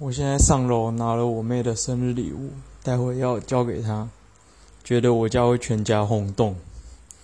我现在上楼拿了我妹的生日礼物待会要交给她觉得我家会全家轰动。